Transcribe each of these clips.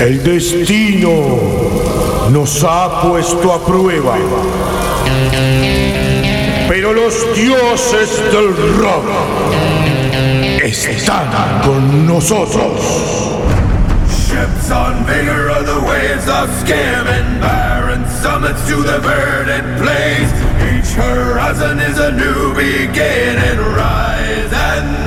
El destino nos ha puesto a prueba. Pero los dioses del rock están con nosotros. Ships on vigor of the waves of scam and barren summits to the verdant plains. Each horizon is a new beginning. Rise.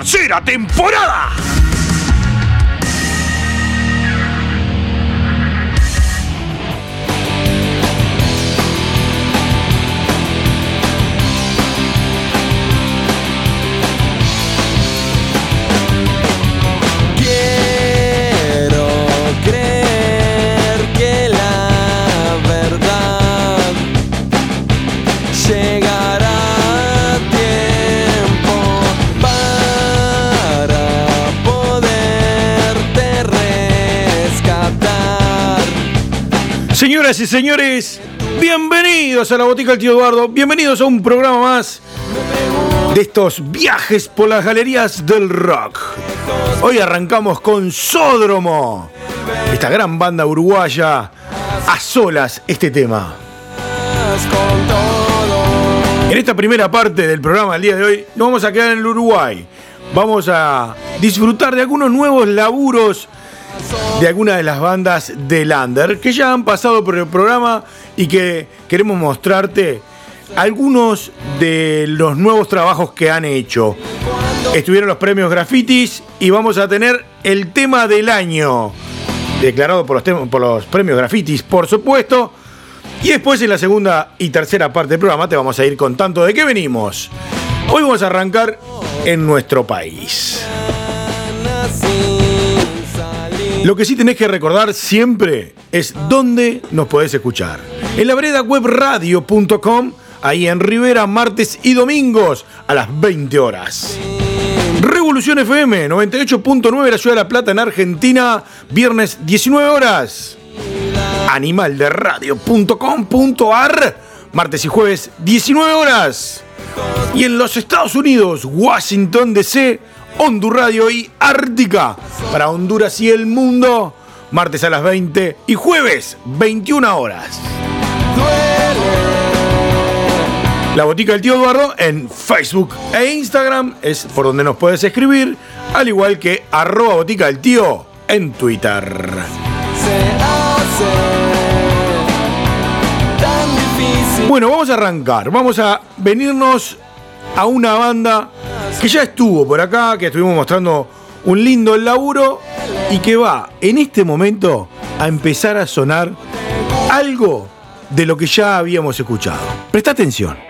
Tercera temporada. Señoras y señores, bienvenidos a la Botica del Tío Eduardo, bienvenidos a un programa más de estos viajes por las galerías del rock. Hoy arrancamos con Sódromo, esta gran banda uruguaya, a solas este tema. En esta primera parte del programa del día de hoy nos vamos a quedar en el Uruguay. Vamos a disfrutar de algunos nuevos laburos de algunas de las bandas de Lander que ya han pasado por el programa y que queremos mostrarte algunos de los nuevos trabajos que han hecho. Estuvieron los premios Grafitis y vamos a tener el tema del año, declarado por los, por los premios Grafitis, por supuesto. Y después en la segunda y tercera parte del programa te vamos a ir contando de qué venimos. Hoy vamos a arrancar en nuestro país. Lo que sí tenés que recordar siempre es dónde nos podés escuchar. En la vereda webradio.com, ahí en Rivera, martes y domingos a las 20 horas. Revolución FM 98.9 de la Ciudad de La Plata en Argentina, viernes 19 horas. Animalderadio.com.ar, martes y jueves 19 horas. Y en los Estados Unidos, Washington DC, Hondur Radio y Ártica para Honduras y el mundo, martes a las 20 y jueves 21 horas. La Botica del Tío Eduardo en Facebook e Instagram es por donde nos puedes escribir, al igual que arroba Botica del Tío en Twitter. Bueno, vamos a arrancar. Vamos a venirnos a una banda que ya estuvo por acá, que estuvimos mostrando un lindo laburo y que va en este momento a empezar a sonar algo de lo que ya habíamos escuchado. Presta atención.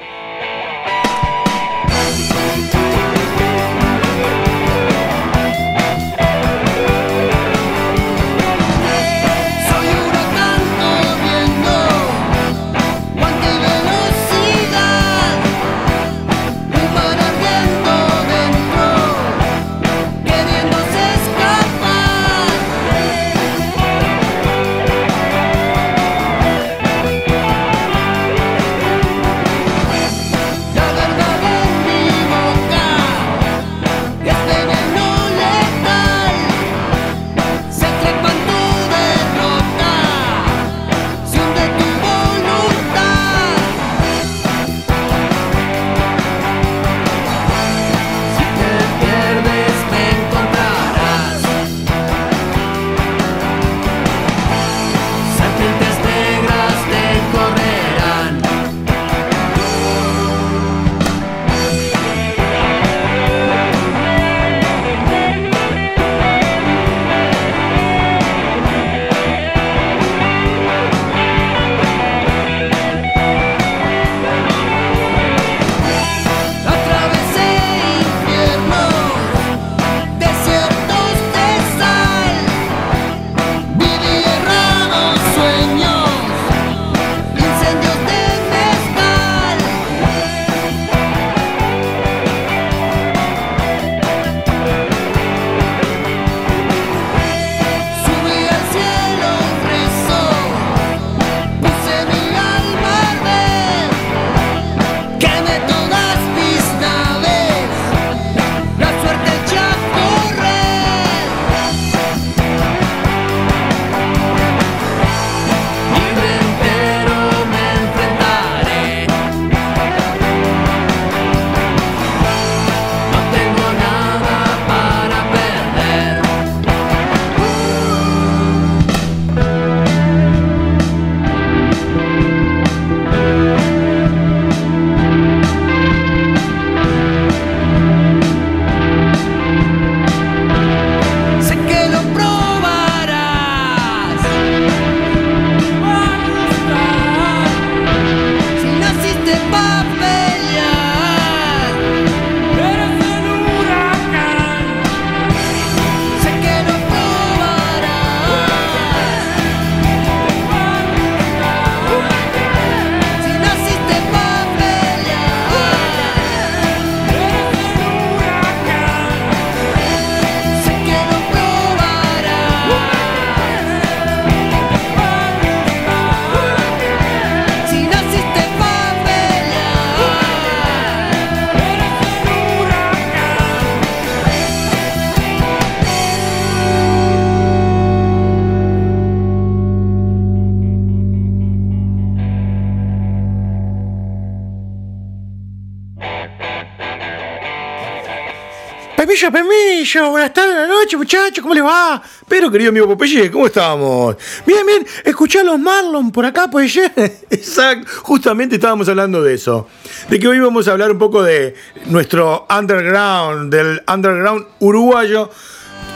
Buenas tardes, buenas noches, muchachos, ¿cómo les va? Pero, querido amigo Popeye, ¿cómo estamos? Bien, bien, escuché a los Marlon por acá, pues Exacto, justamente estábamos hablando de eso. De que hoy vamos a hablar un poco de nuestro underground, del underground uruguayo,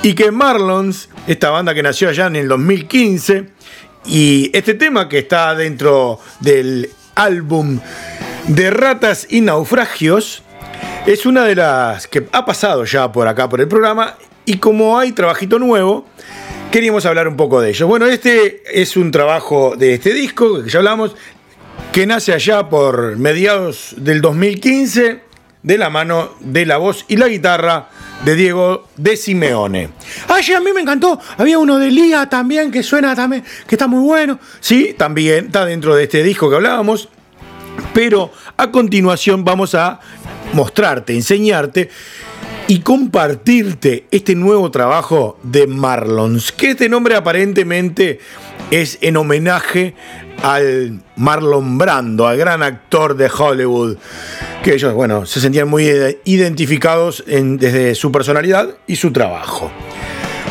y que Marlons, esta banda que nació allá en el 2015, y este tema que está dentro del álbum de Ratas y Naufragios, es una de las que ha pasado ya por acá por el programa y como hay trabajito nuevo, queríamos hablar un poco de ello. Bueno, este es un trabajo de este disco que ya hablamos, que nace allá por mediados del 2015 de la mano de la voz y la guitarra de Diego de Simeone. Ay, a mí me encantó. Había uno de Lía también que suena también, que está muy bueno. Sí, también está dentro de este disco que hablábamos. Pero a continuación vamos a mostrarte, enseñarte y compartirte este nuevo trabajo de Marlons, que este nombre aparentemente es en homenaje al Marlon Brando, al gran actor de Hollywood, que ellos, bueno, se sentían muy identificados en- desde su personalidad y su trabajo.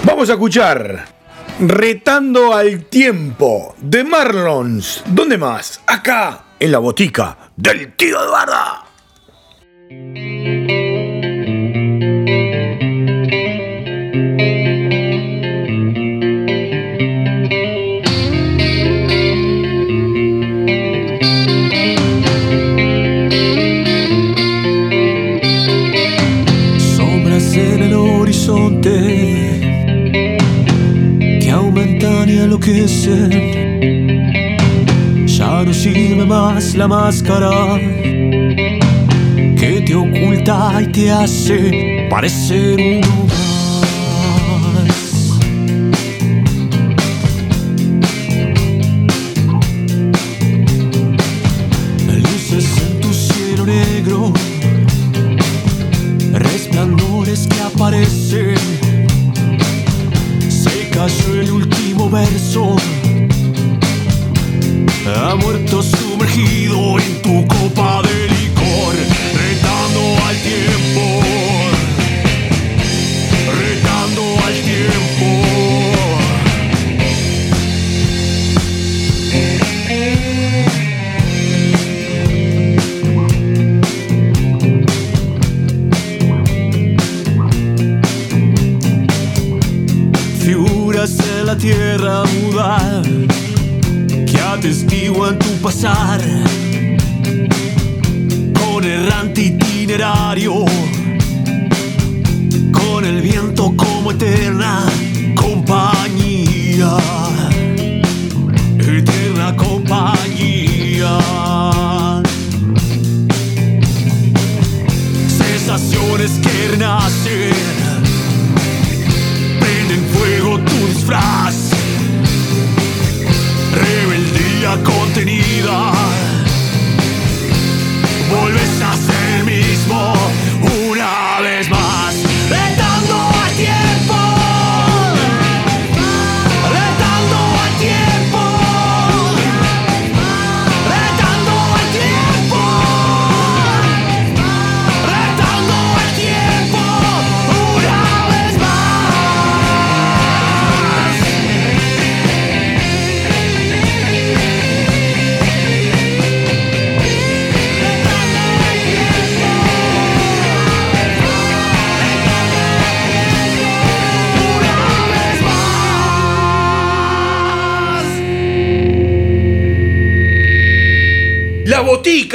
Vamos a escuchar Retando al Tiempo de Marlons. ¿Dónde más? Acá, en la botica del tío Eduardo. Ya no sirve más la máscara. que te oculta y te hace parecer uno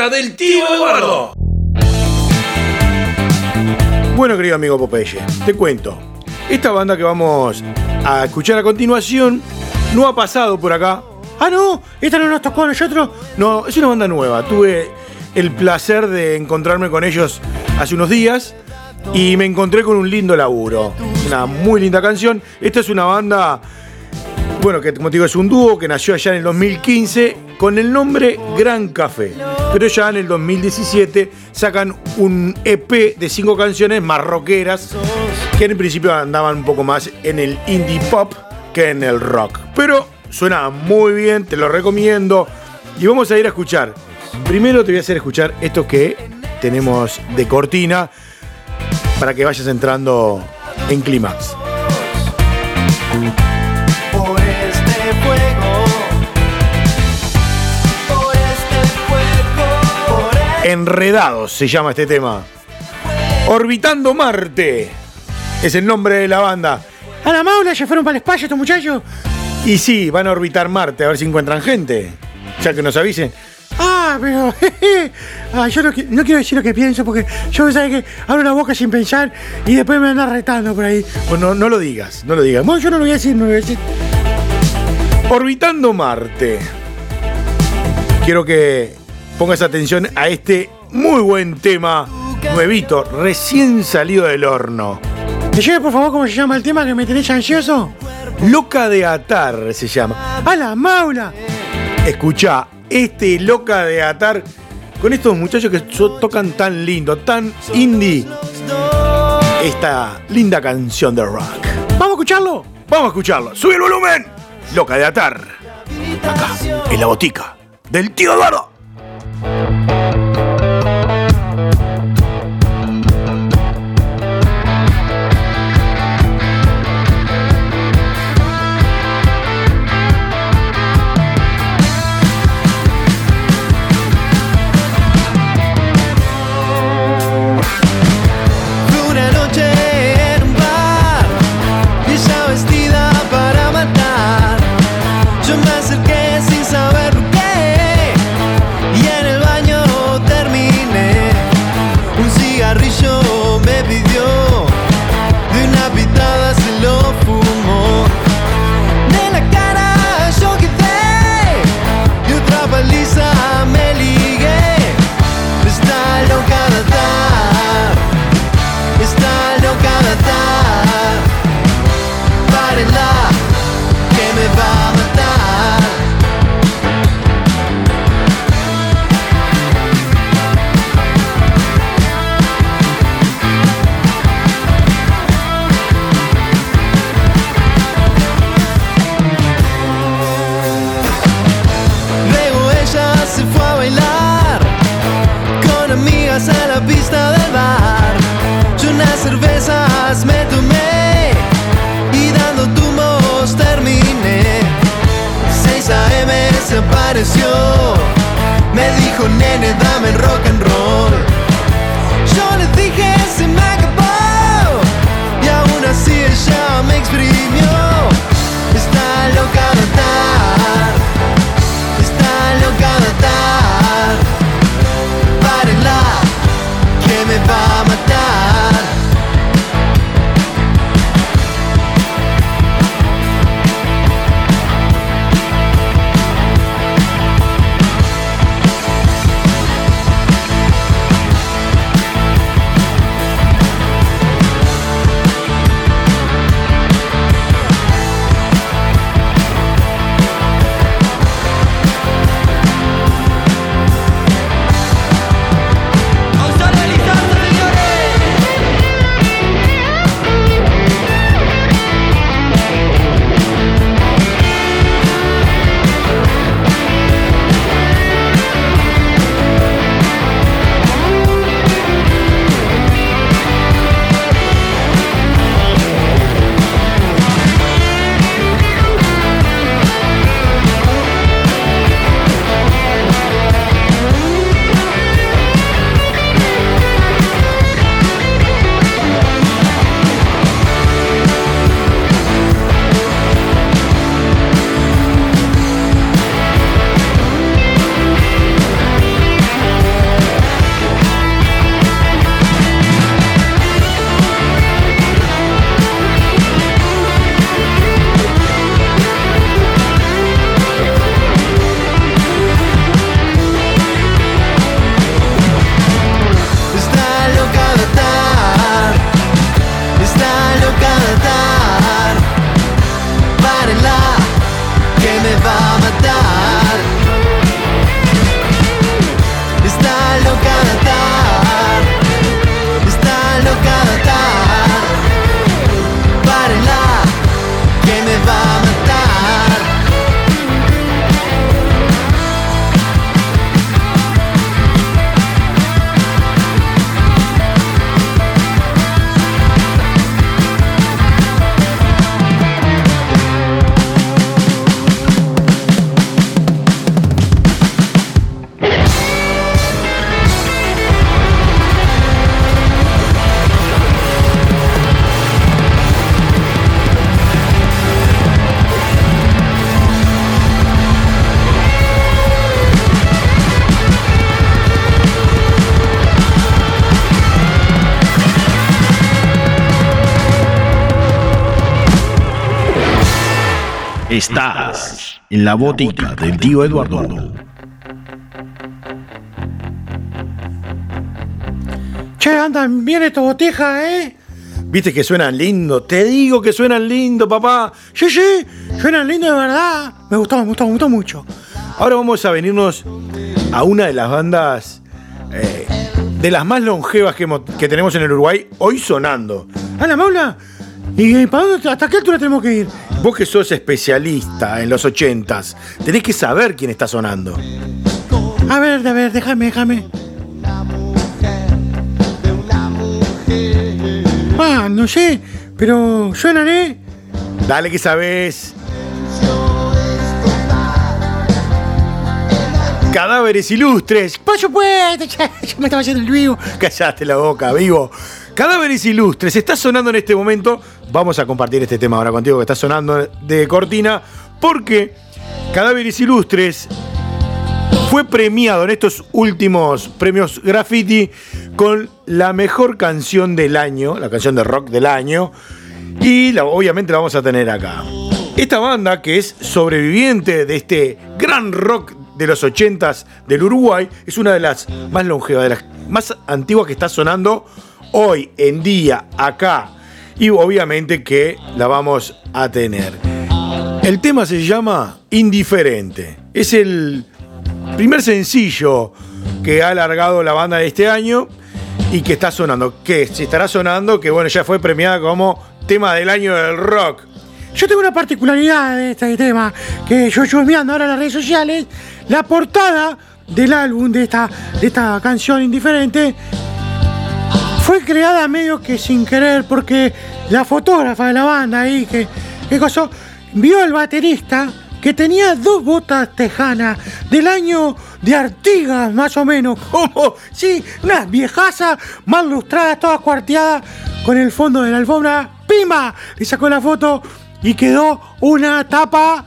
del tío Eduardo. Bueno, querido amigo Popeye, te cuento. Esta banda que vamos a escuchar a continuación no ha pasado por acá. Ah, no, esta no nos tocó a nosotros. No, es una banda nueva. Tuve el placer de encontrarme con ellos hace unos días y me encontré con un lindo laburo. Una muy linda canción. Esta es una banda bueno, que como te digo, es un dúo que nació allá en el 2015 con el nombre Gran Café. Pero ya en el 2017 sacan un EP de cinco canciones más rockeras que en principio andaban un poco más en el indie pop que en el rock. Pero suena muy bien, te lo recomiendo. Y vamos a ir a escuchar. Primero te voy a hacer escuchar esto que tenemos de cortina. para que vayas entrando en clímax. Enredados se llama este tema. Orbitando Marte es el nombre de la banda. A la maula ya fueron para el espacio estos muchachos. Y sí, van a orbitar Marte a ver si encuentran gente. Ya que nos avisen. Ah, pero. ah, yo no, qui- no quiero decir lo que pienso porque yo sabes que abro la boca sin pensar y después me andan retando por ahí. Bueno, no lo digas, no lo digas. Bueno, yo no lo voy a decir, no lo voy a decir. Orbitando Marte. Quiero que pongas atención a este muy buen tema nuevito, recién salido del horno. ¿Me lleve por favor cómo se llama el tema que me tenés ansioso? Loca de atar se llama. ¡A la maula! Escucha, este Loca de atar con estos muchachos que tocan tan lindo, tan indie. Esta linda canción de rock. ¡Vamos a escucharlo! Vamos a escucharlo. ¡Sube el volumen! Loca de atar. Acá, en la botica del tío Eduardo. Fue me dijo nene Estás en la botica del tío Eduardo. Che, andan bien estos botijas, ¿eh? Viste que suenan lindo, te digo que suenan lindo, papá. Sí, sí, suenan lindos de verdad. Me gustó, me gustó, me gustó mucho. Ahora vamos a venirnos a una de las bandas eh, de las más longevas que, hemos- que tenemos en el Uruguay, hoy sonando. ¿A la maula? ¿Y para dónde, hasta qué altura tenemos que ir? Vos que sos especialista en los ochentas, tenés que saber quién está sonando. A ver, a ver, déjame, déjame. Ah, no sé, pero suenan, ¿eh? Dale que sabés. Cadáveres ilustres. Por supuesto, ya, ya me estaba haciendo el vivo. Callaste la boca, vivo. Cadáveres ilustres, está sonando en este momento. Vamos a compartir este tema ahora contigo que está sonando de cortina. Porque Cadáveres ilustres fue premiado en estos últimos premios graffiti con la mejor canción del año, la canción de rock del año. Y obviamente la vamos a tener acá. Esta banda, que es sobreviviente de este gran rock de los 80s del Uruguay, es una de las más longevas, de las más antiguas que está sonando hoy en día acá. Y obviamente que la vamos a tener. El tema se llama Indiferente. Es el primer sencillo que ha alargado la banda de este año y que está sonando. Que se estará sonando, que bueno, ya fue premiada como tema del año del rock. Yo tengo una particularidad de este tema, que yo chusmeando ahora en las redes sociales, la portada del álbum de esta, de esta canción indiferente fue creada medio que sin querer, porque la fotógrafa de la banda ahí, que, que cosa, vio al baterista que tenía dos botas tejanas del año de Artigas, más o menos, como, sí, unas viejazas mal lustradas, todas cuarteadas, con el fondo de la alfombra, ¡pima! Le sacó la foto y quedó una tapa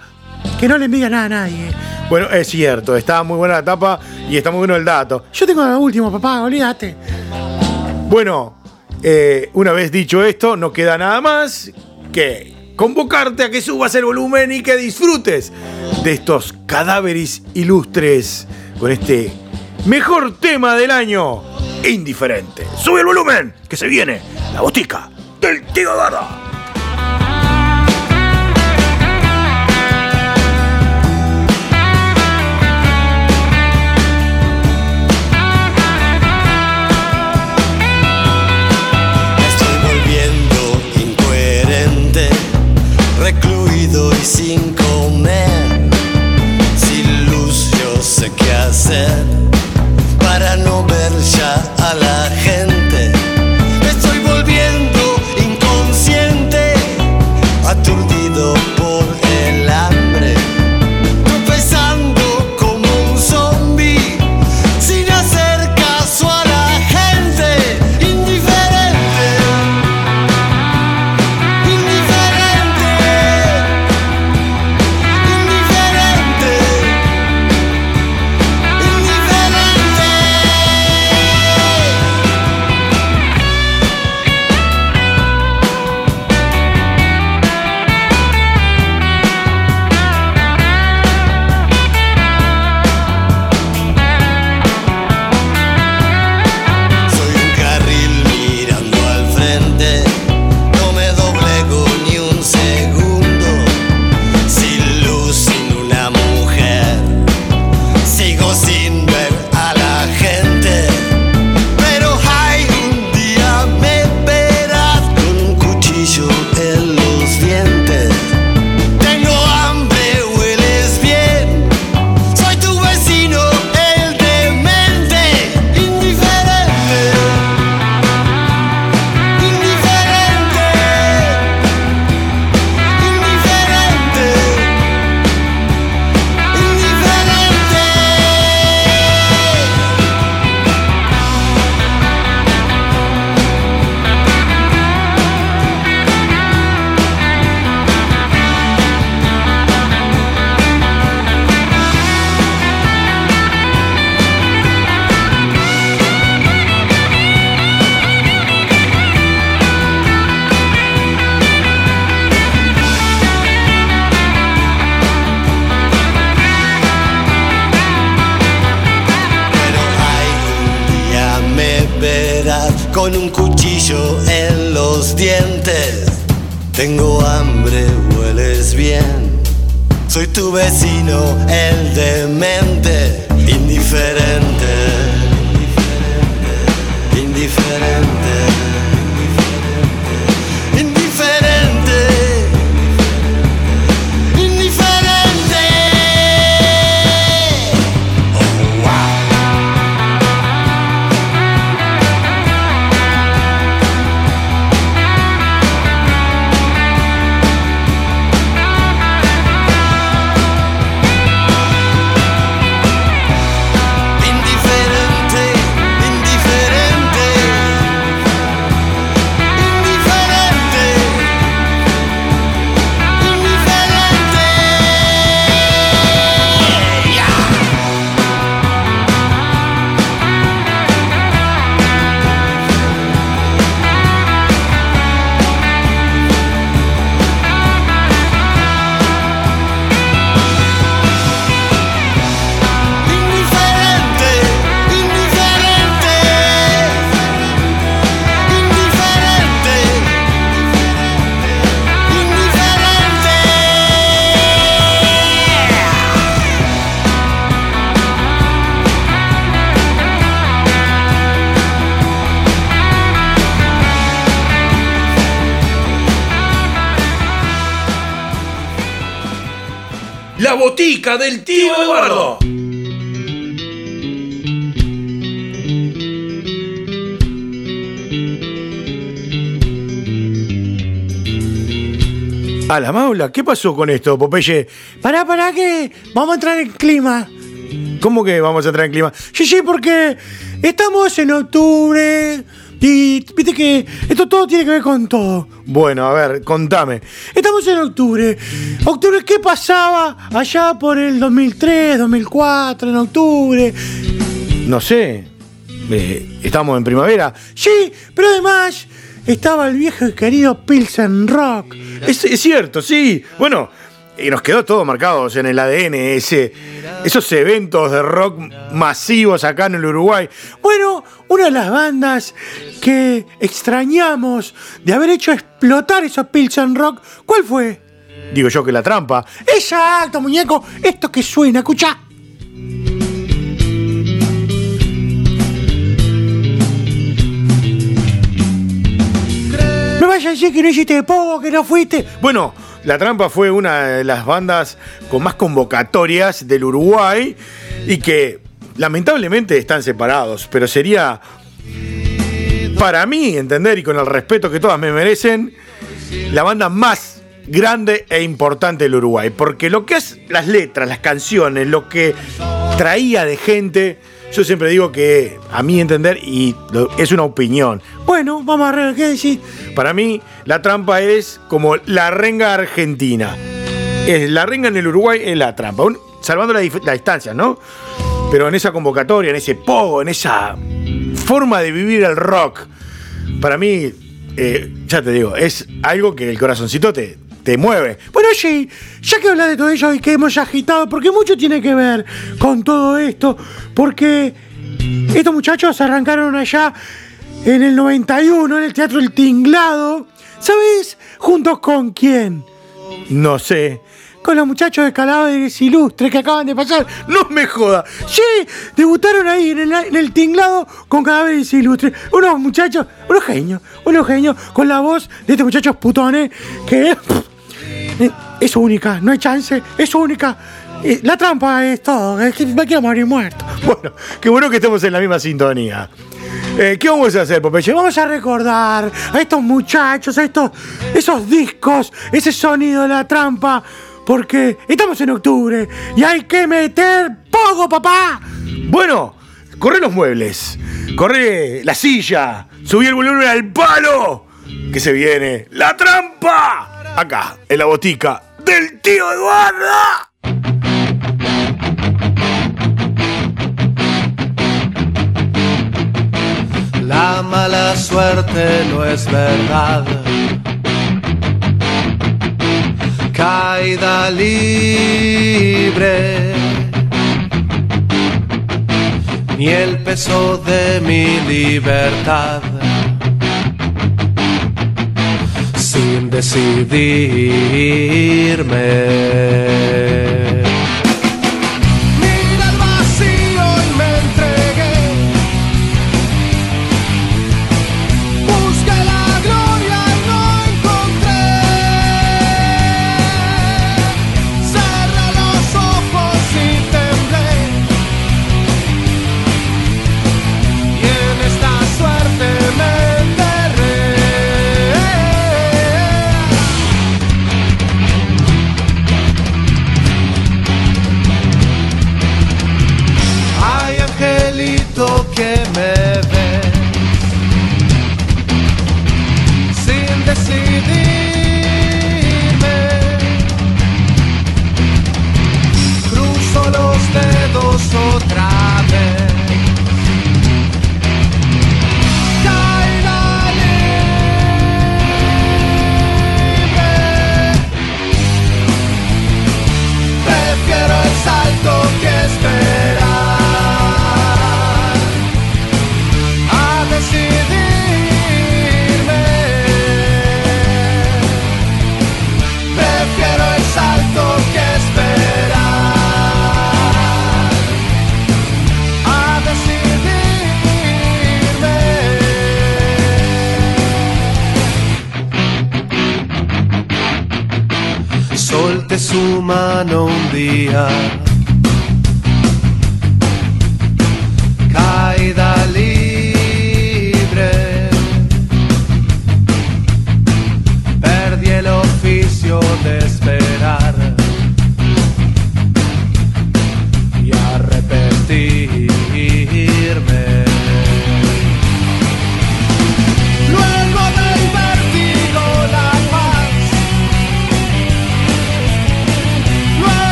que no le envidia nada a nadie. Bueno, es cierto, está muy buena la tapa y está muy bueno el dato. Yo tengo la última, papá, olvídate. Bueno, eh, una vez dicho esto, no queda nada más que convocarte a que subas el volumen y que disfrutes de estos cadáveres ilustres con este mejor tema del año, indiferente. Sube el volumen, que se viene la botica del tío. A la maula, ¿qué pasó con esto, Popeye? Pará, pará, que vamos a entrar en clima. ¿Cómo que vamos a entrar en clima? Sí, sí, porque estamos en octubre. Y viste que esto todo tiene que ver con todo. Bueno, a ver, contame. Estamos en octubre. Octubre, ¿qué pasaba allá por el 2003, 2004, en octubre? No sé. Eh, estamos en primavera. Sí, pero además estaba el viejo y querido Pilsen Rock. Es, es cierto, sí. Bueno, y nos quedó todo marcados en el ADN, ese, esos eventos de rock masivos acá en el Uruguay. Bueno, una de las bandas que extrañamos de haber hecho explotar esos Pilsen Rock, ¿cuál fue? Digo yo que la trampa. Exacto, muñeco. Esto que suena, escucha. Vayas a que no hiciste poco, que no fuiste. Bueno, La Trampa fue una de las bandas con más convocatorias del Uruguay y que lamentablemente están separados, pero sería para mí entender y con el respeto que todas me merecen, la banda más grande e importante del Uruguay, porque lo que es las letras, las canciones, lo que traía de gente, yo siempre digo que a mí entender y es una opinión. Bueno, vamos a ver qué decir. Para mí, la trampa es como la renga argentina. Es la renga en el Uruguay es la trampa. Salvando la, dif- la distancia, ¿no? Pero en esa convocatoria, en ese pogo, en esa forma de vivir el rock, para mí, eh, ya te digo, es algo que el corazoncito te, te mueve. Bueno, sí, ya que hablas de todo ello y que hemos agitado, porque mucho tiene que ver con todo esto, porque estos muchachos arrancaron allá en el 91 en el Teatro El Tinglado, ¿sabes? ¿Juntos con quién? No sé. Con los muchachos de Cadáveres Ilustres que acaban de pasar. No me joda. Sí, debutaron ahí en el, tinglado con Cadáveres Ilustres. Unos muchachos, unos genios, unos genios, con la voz de estos muchachos putones que es única, no hay chance, es única. La trampa es todo, es que me quiero morir muerto. Bueno, qué bueno que estemos en la misma sintonía. Eh, ¿Qué vamos a hacer, Popeye? Vamos Vamos a recordar a estos muchachos, a estos, esos discos, ese sonido de la trampa, porque estamos en octubre y hay que meter poco, papá. Bueno, corre los muebles, corre la silla, subí el volumen al palo, que se viene la trampa, acá, en la botica del tío Eduardo. La mala suerte no es verdad. Caída libre. Ni el peso de mi libertad. Decidirme.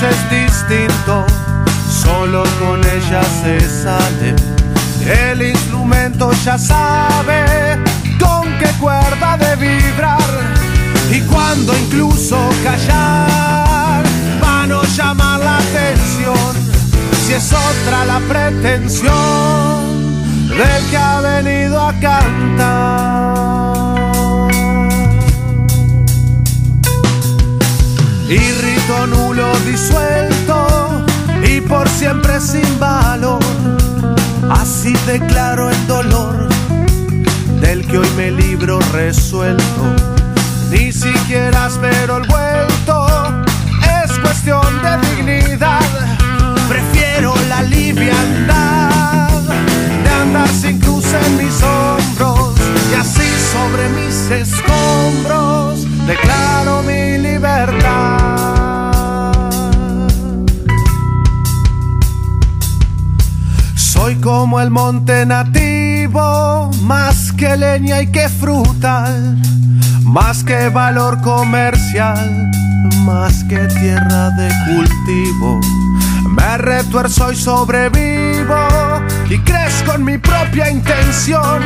Pienses distinto, solo con ella se sale. El instrumento ya sabe con qué cuerda de vibrar. Y cuando incluso callar, va a llamar la atención. Si es otra la pretensión del que ha venido a cantar. Y nulo disuelto y por siempre sin valor. Así declaro el dolor del que hoy me libro resuelto. Ni siquiera espero el vuelto, es cuestión de dignidad. liviandad de andar sin cruz en mis hombros y así sobre mis escombros declaro mi libertad. Soy como el monte nativo, más que leña y que frutal, más que valor comercial, más que tierra de cultivo. Me retuerzo y sobrevivo y crezco en mi propia intención.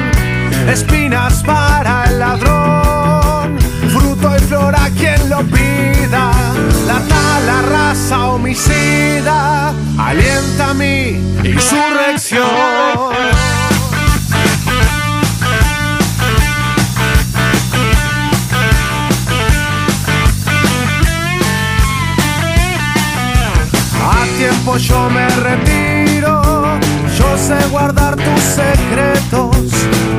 Espinas para el ladrón, fruto y flor a quien lo pida. La tala raza homicida alienta mi insurrección. A tiempo yo me retiro, yo sé guardar tus secretos.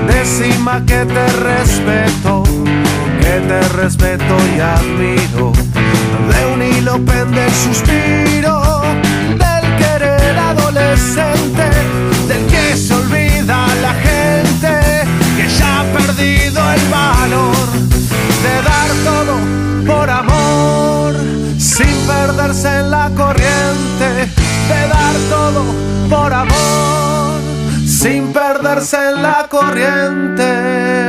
Decima que te respeto, que te respeto y admiro. De un hilo pende el suspiro del querer adolescente, del que se olvida la gente, que ya ha perdido el valor de dar todo por amor, sin perderse en la corriente, de dar todo por amor, sin perderse en la corriente.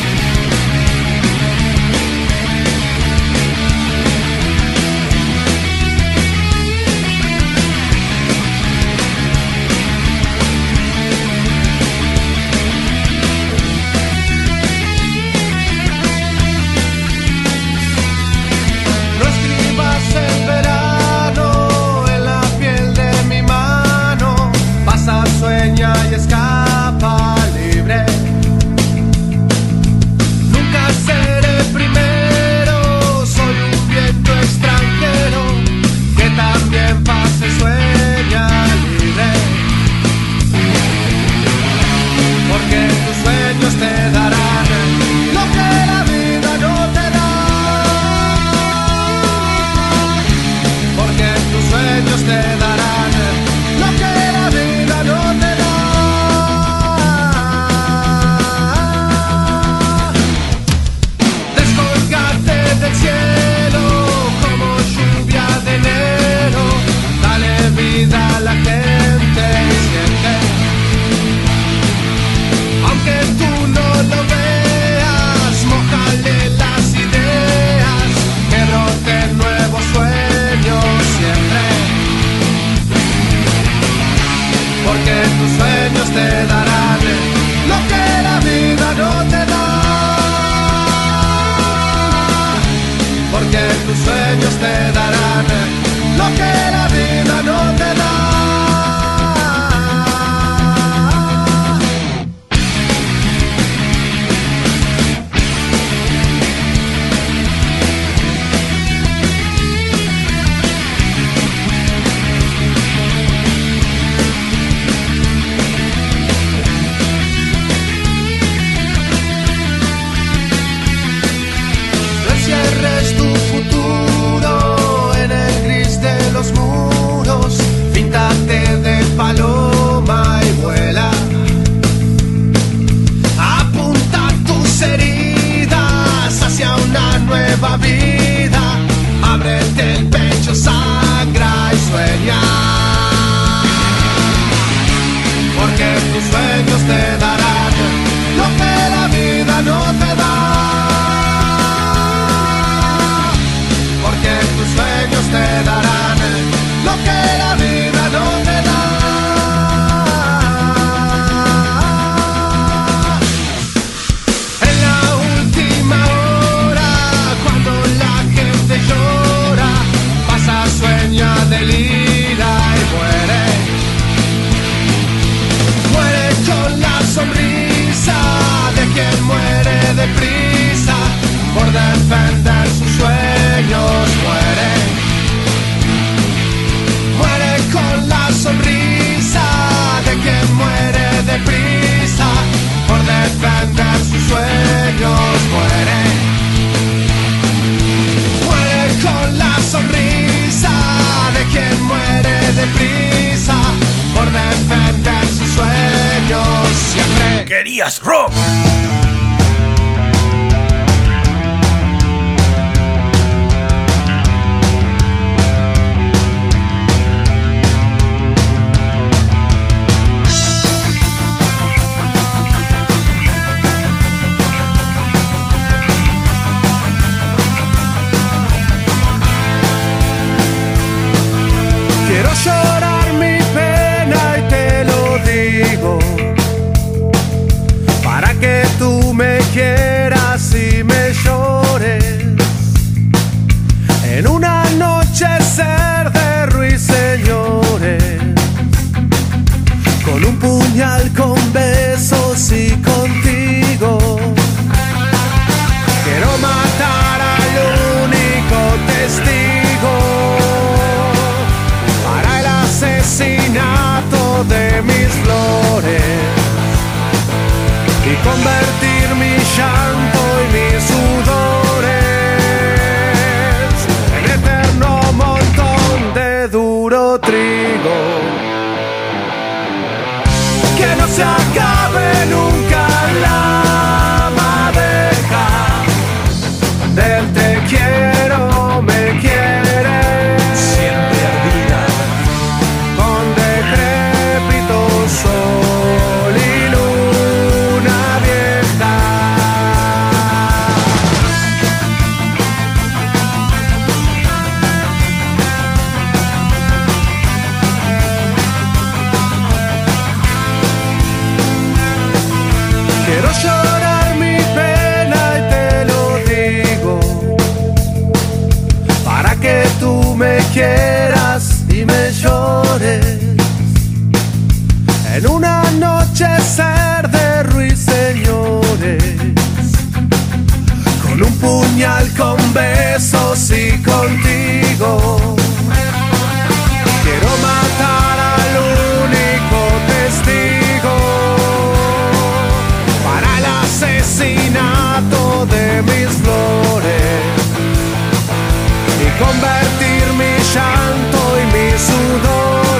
Let's rock! convertir mi llanto y mi sudor.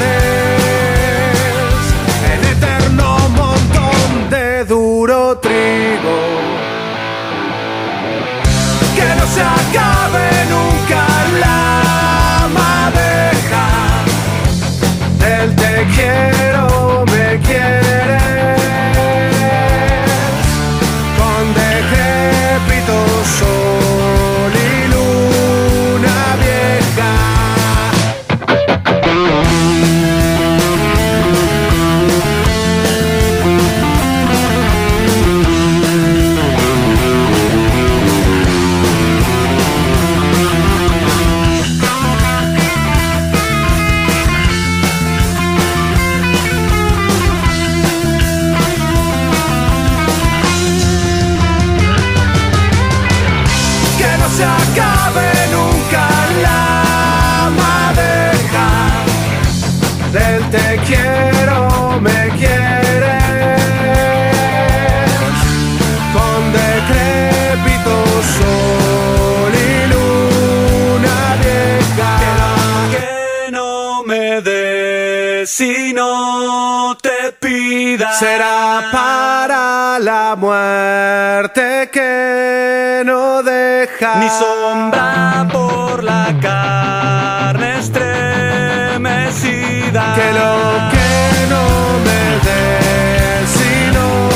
Será para la muerte que no deja ni sombra por la carne estremecida. Que lo que no me des, si no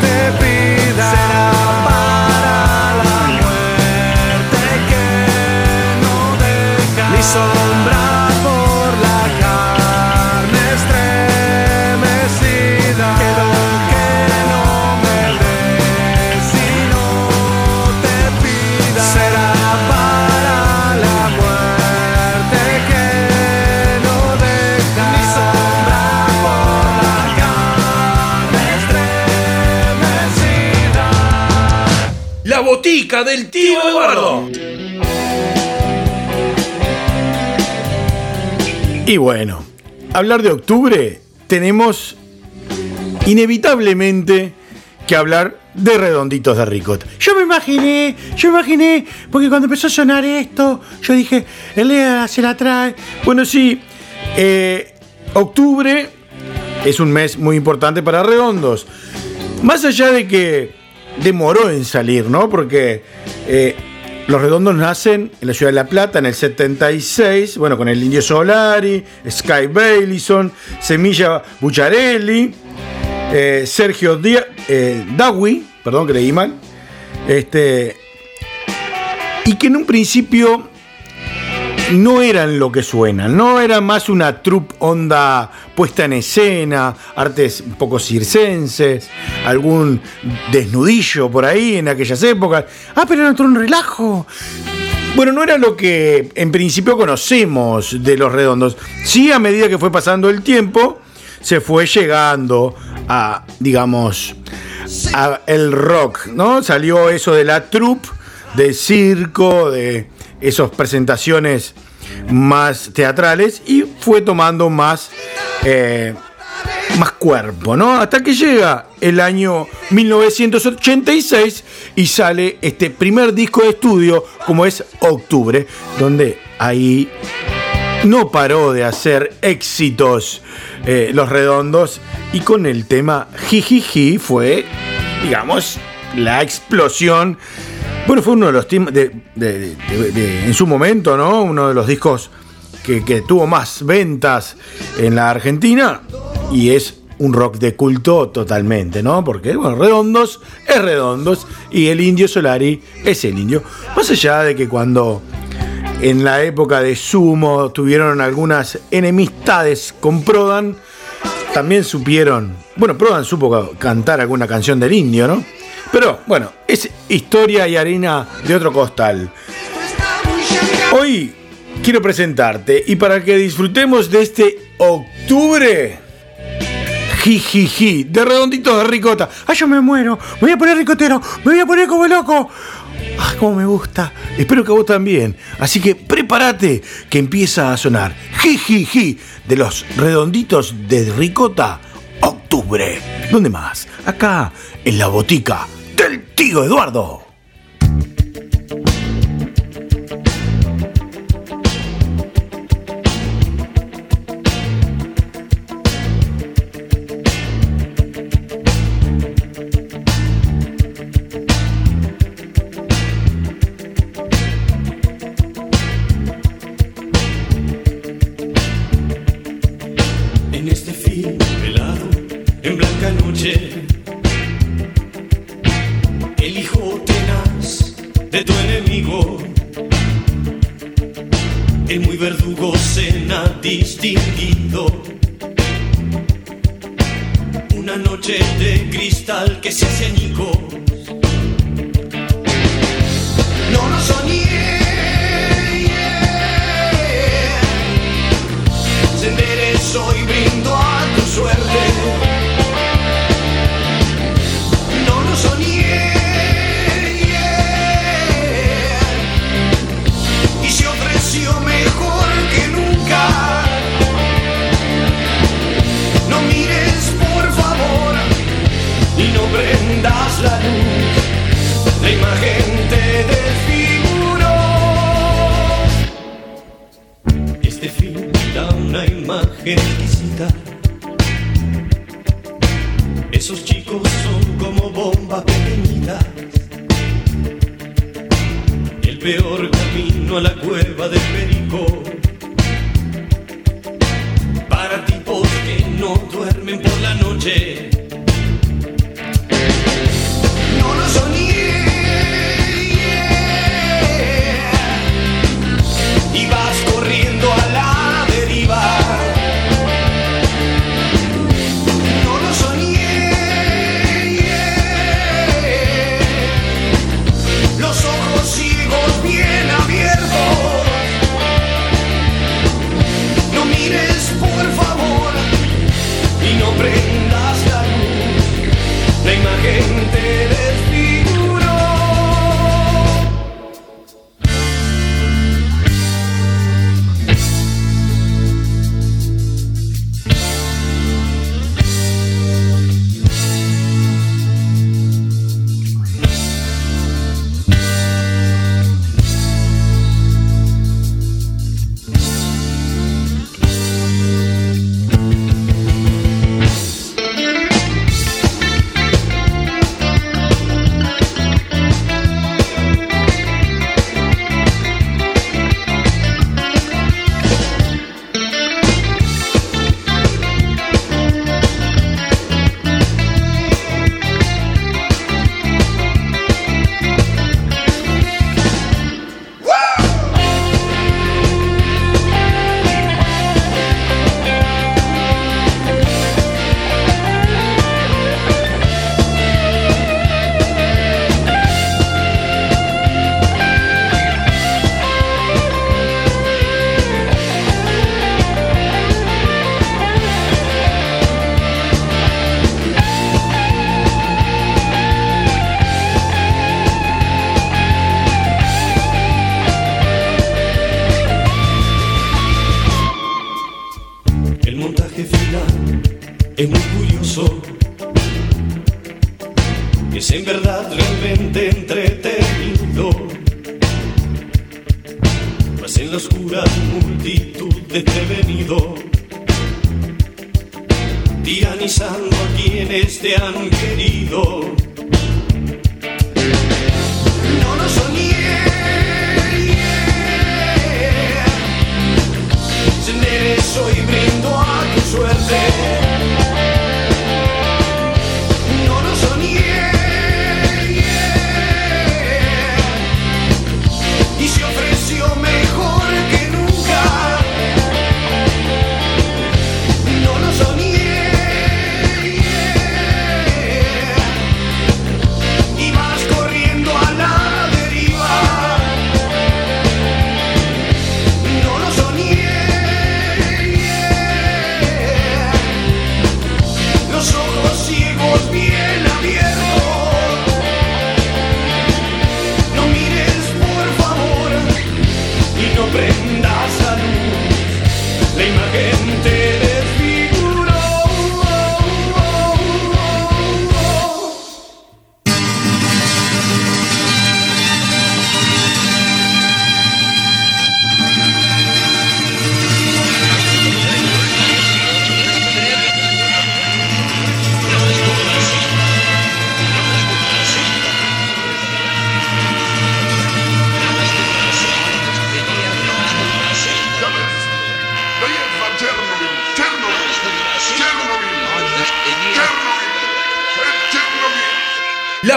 te pida. Será para la muerte que no deja ni sombra. del tío Eduardo. Y bueno, hablar de octubre, tenemos inevitablemente que hablar de redonditos de ricot. Yo me imaginé, yo imaginé, porque cuando empezó a sonar esto, yo dije, Elea se la trae. Bueno, sí, eh, octubre es un mes muy importante para redondos. Más allá de que demoró en salir, ¿no? Porque eh, los redondos nacen en la ciudad de La Plata en el 76, bueno, con el Indio Solari, Sky Bailison, Semilla Bucciarelli, eh, Sergio Díaz, eh, Dawi, perdón que leí mal, este, y que en un principio no eran lo que suenan, no era más una troupe onda puesta en escena, artes un poco circenses, algún desnudillo por ahí en aquellas épocas. Ah, pero era otro un relajo. Bueno, no era lo que en principio conocemos de los redondos. Sí, a medida que fue pasando el tiempo, se fue llegando a, digamos, a el rock, ¿no? Salió eso de la troupe, de circo, de esas presentaciones más teatrales y fue tomando más, eh, más cuerpo, ¿no? Hasta que llega el año 1986 y sale este primer disco de estudio como es Octubre, donde ahí no paró de hacer éxitos eh, los redondos y con el tema Jijiji fue, digamos, la explosión. Bueno, fue uno de los temas de, de- de- en su momento, ¿no? Uno de los discos que, que tuvo más ventas en la Argentina y es un rock de culto totalmente, ¿no? Porque, bueno, Redondos es Redondos y el Indio Solari es el Indio. Más allá de que cuando en la época de Sumo tuvieron algunas enemistades con Prodan, también supieron, bueno, Prodan supo ca- cantar alguna canción del indio, ¿no? Pero bueno, es historia y harina de otro costal. Hoy quiero presentarte y para que disfrutemos de este octubre, jijiji, de redonditos de ricota. Ay, yo me muero. Me voy a poner ricotero. Me voy a poner como loco. Ah, cómo me gusta. Espero que a vos también. Así que prepárate que empieza a sonar jijiji de los redonditos de ricota octubre. ¿Dónde más? Acá, en la botica del tío Eduardo.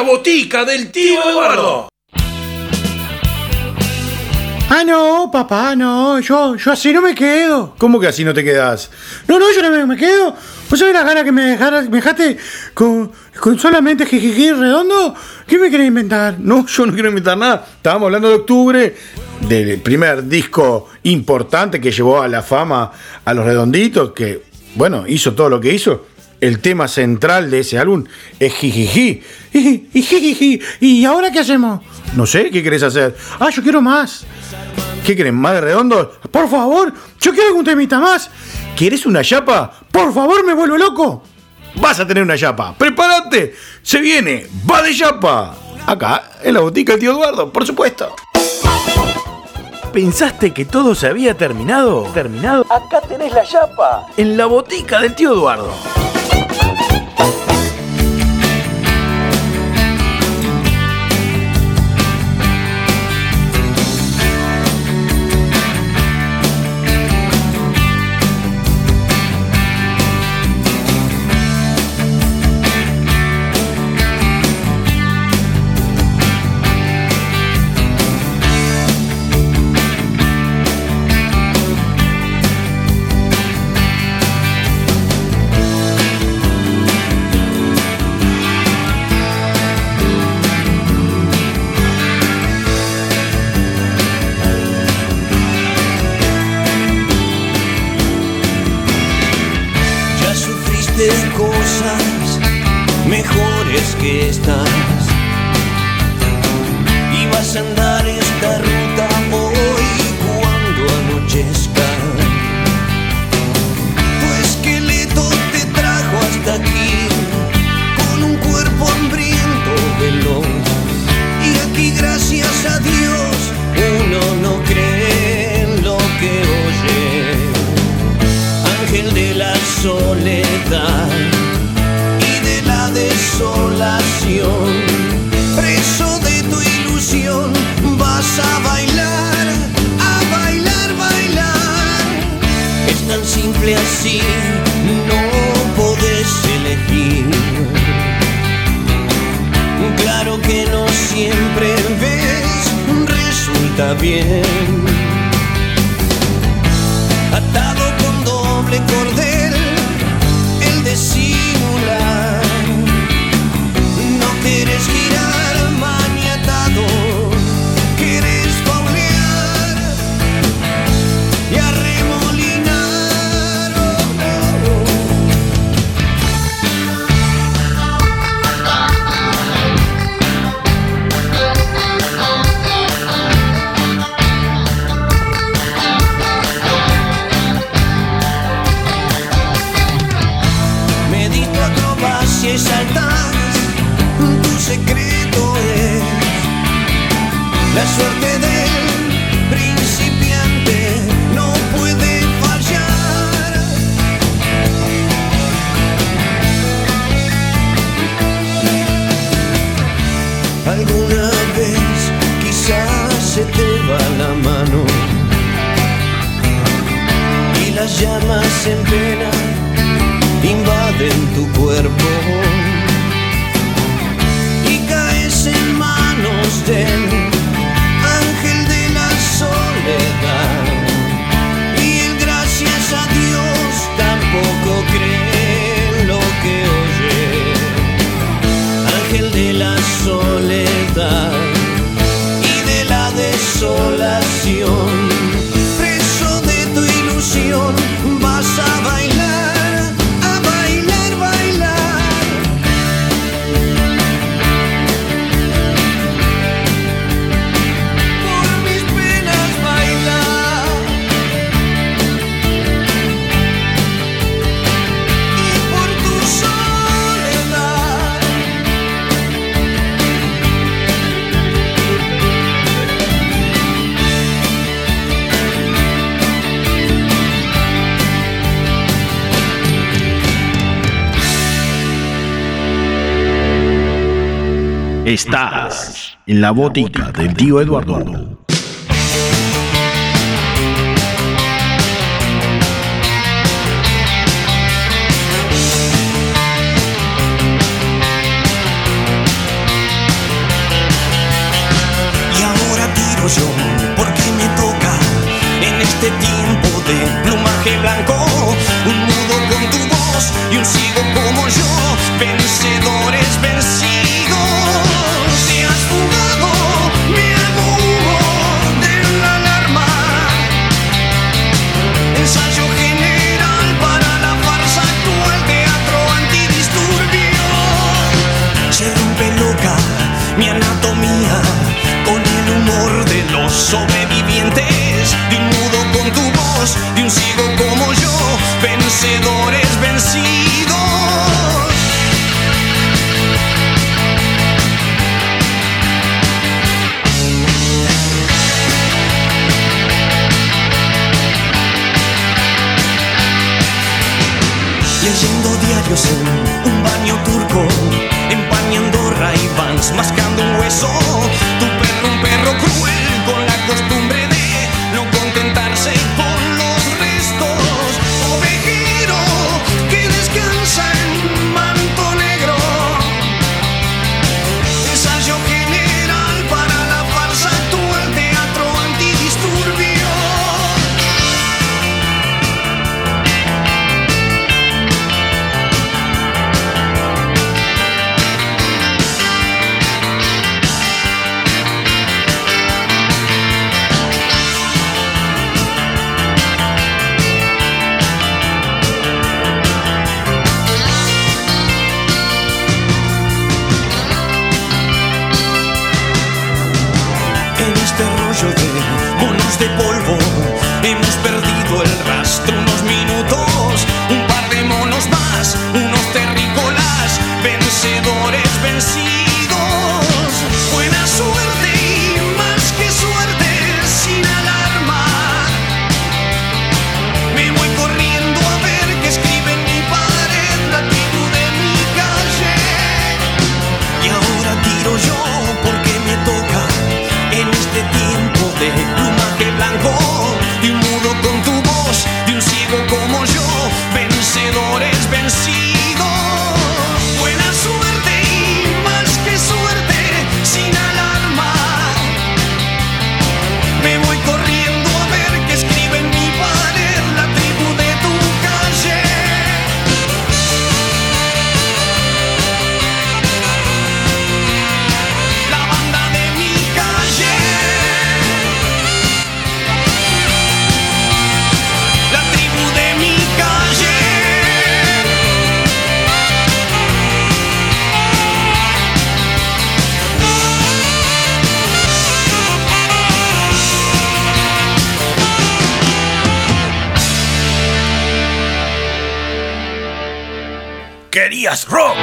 La botica del tío Eduardo. Ah, no, papá, no. Yo, yo así no me quedo. ¿Cómo que así no te quedas? No, no, yo no me, me quedo. ¿Vos sabés la gana que me, dejara, me dejaste con, con solamente jijiji redondo? ¿Qué me querés inventar? No, yo no quiero inventar nada. Estábamos hablando de octubre, del primer disco importante que llevó a la fama a los redonditos, que, bueno, hizo todo lo que hizo. El tema central de ese álbum es Jijiji. Y, y, jijiji, ¿y ahora qué hacemos? No sé, ¿qué querés hacer? Ah, yo quiero más. ¿Qué querés? ¿Más de redondo? Por favor, yo quiero algún temita más. ¿Querés una chapa? Por favor, me vuelvo loco. Vas a tener una chapa. ¡Prepárate! Se viene, va de chapa. Acá, en la botica del tío Eduardo, por supuesto. ¿Pensaste que todo se había terminado? ¿Terminado? Acá tenés la chapa. En la botica del tío Eduardo. en la botica del tío Eduardo. Y ahora tiro yo porque me toca en este tiempo de plumaje blanco, un nudo con tu voz y un ciego como yo, vencedores, vencedores. de un nudo con tu voz, de un sigo como yo, vencedores vencidos. Leyendo diarios en un baño turco, empañando ray mascando un hueso, tu perro un perro cruel con la costumbre Querías Rock.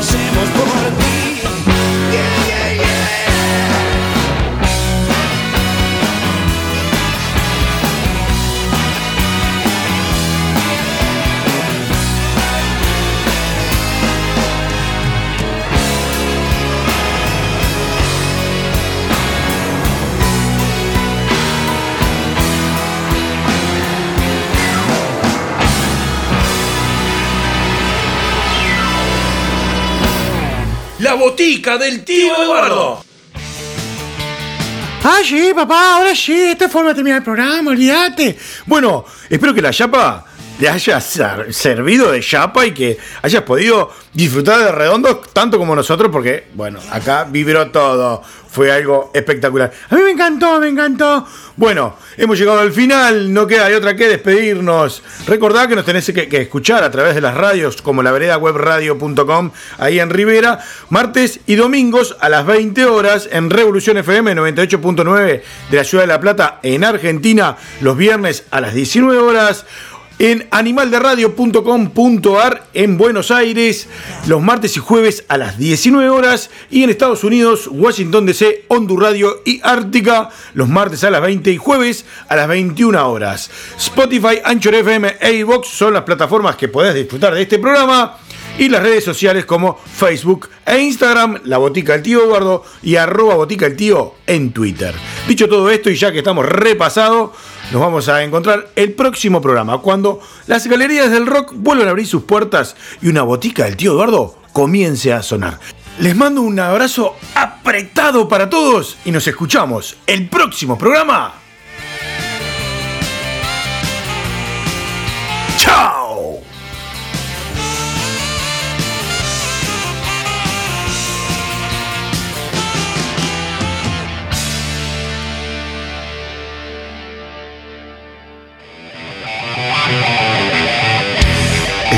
hacemos por ti. Del tío Eduardo. Ah, sí, papá, ahora sí, esta forma de terminar el programa, olvídate. Bueno, espero que la chapa te haya ser- servido de chapa y que hayas podido disfrutar de redondos tanto como nosotros, porque, bueno, acá vibró todo. Fue algo espectacular. A mí me encantó, me encantó. Bueno, hemos llegado al final, no queda otra que despedirnos. Recordad que nos tenés que, escuchar a través de las radios como la vereda webradio.com ahí en Rivera, martes y domingos a las 20 horas en Revolución FM 98.9 de la Ciudad de La Plata en Argentina, los viernes a las 19 horas. En animalderadio.com.ar en Buenos Aires, los martes y jueves a las 19 horas. Y en Estados Unidos, Washington DC, Hondur Radio y Ártica, los martes a las 20 y jueves a las 21 horas. Spotify, Anchor FM e iVoox son las plataformas que podés disfrutar de este programa. Y las redes sociales como Facebook e Instagram, La Botica del Tío Eduardo y arroba Botica del Tío en Twitter. Dicho todo esto y ya que estamos repasados, nos vamos a encontrar el próximo programa, cuando las galerías del rock vuelvan a abrir sus puertas y una botica del tío Eduardo comience a sonar. Les mando un abrazo apretado para todos y nos escuchamos el próximo programa. ¡Chao!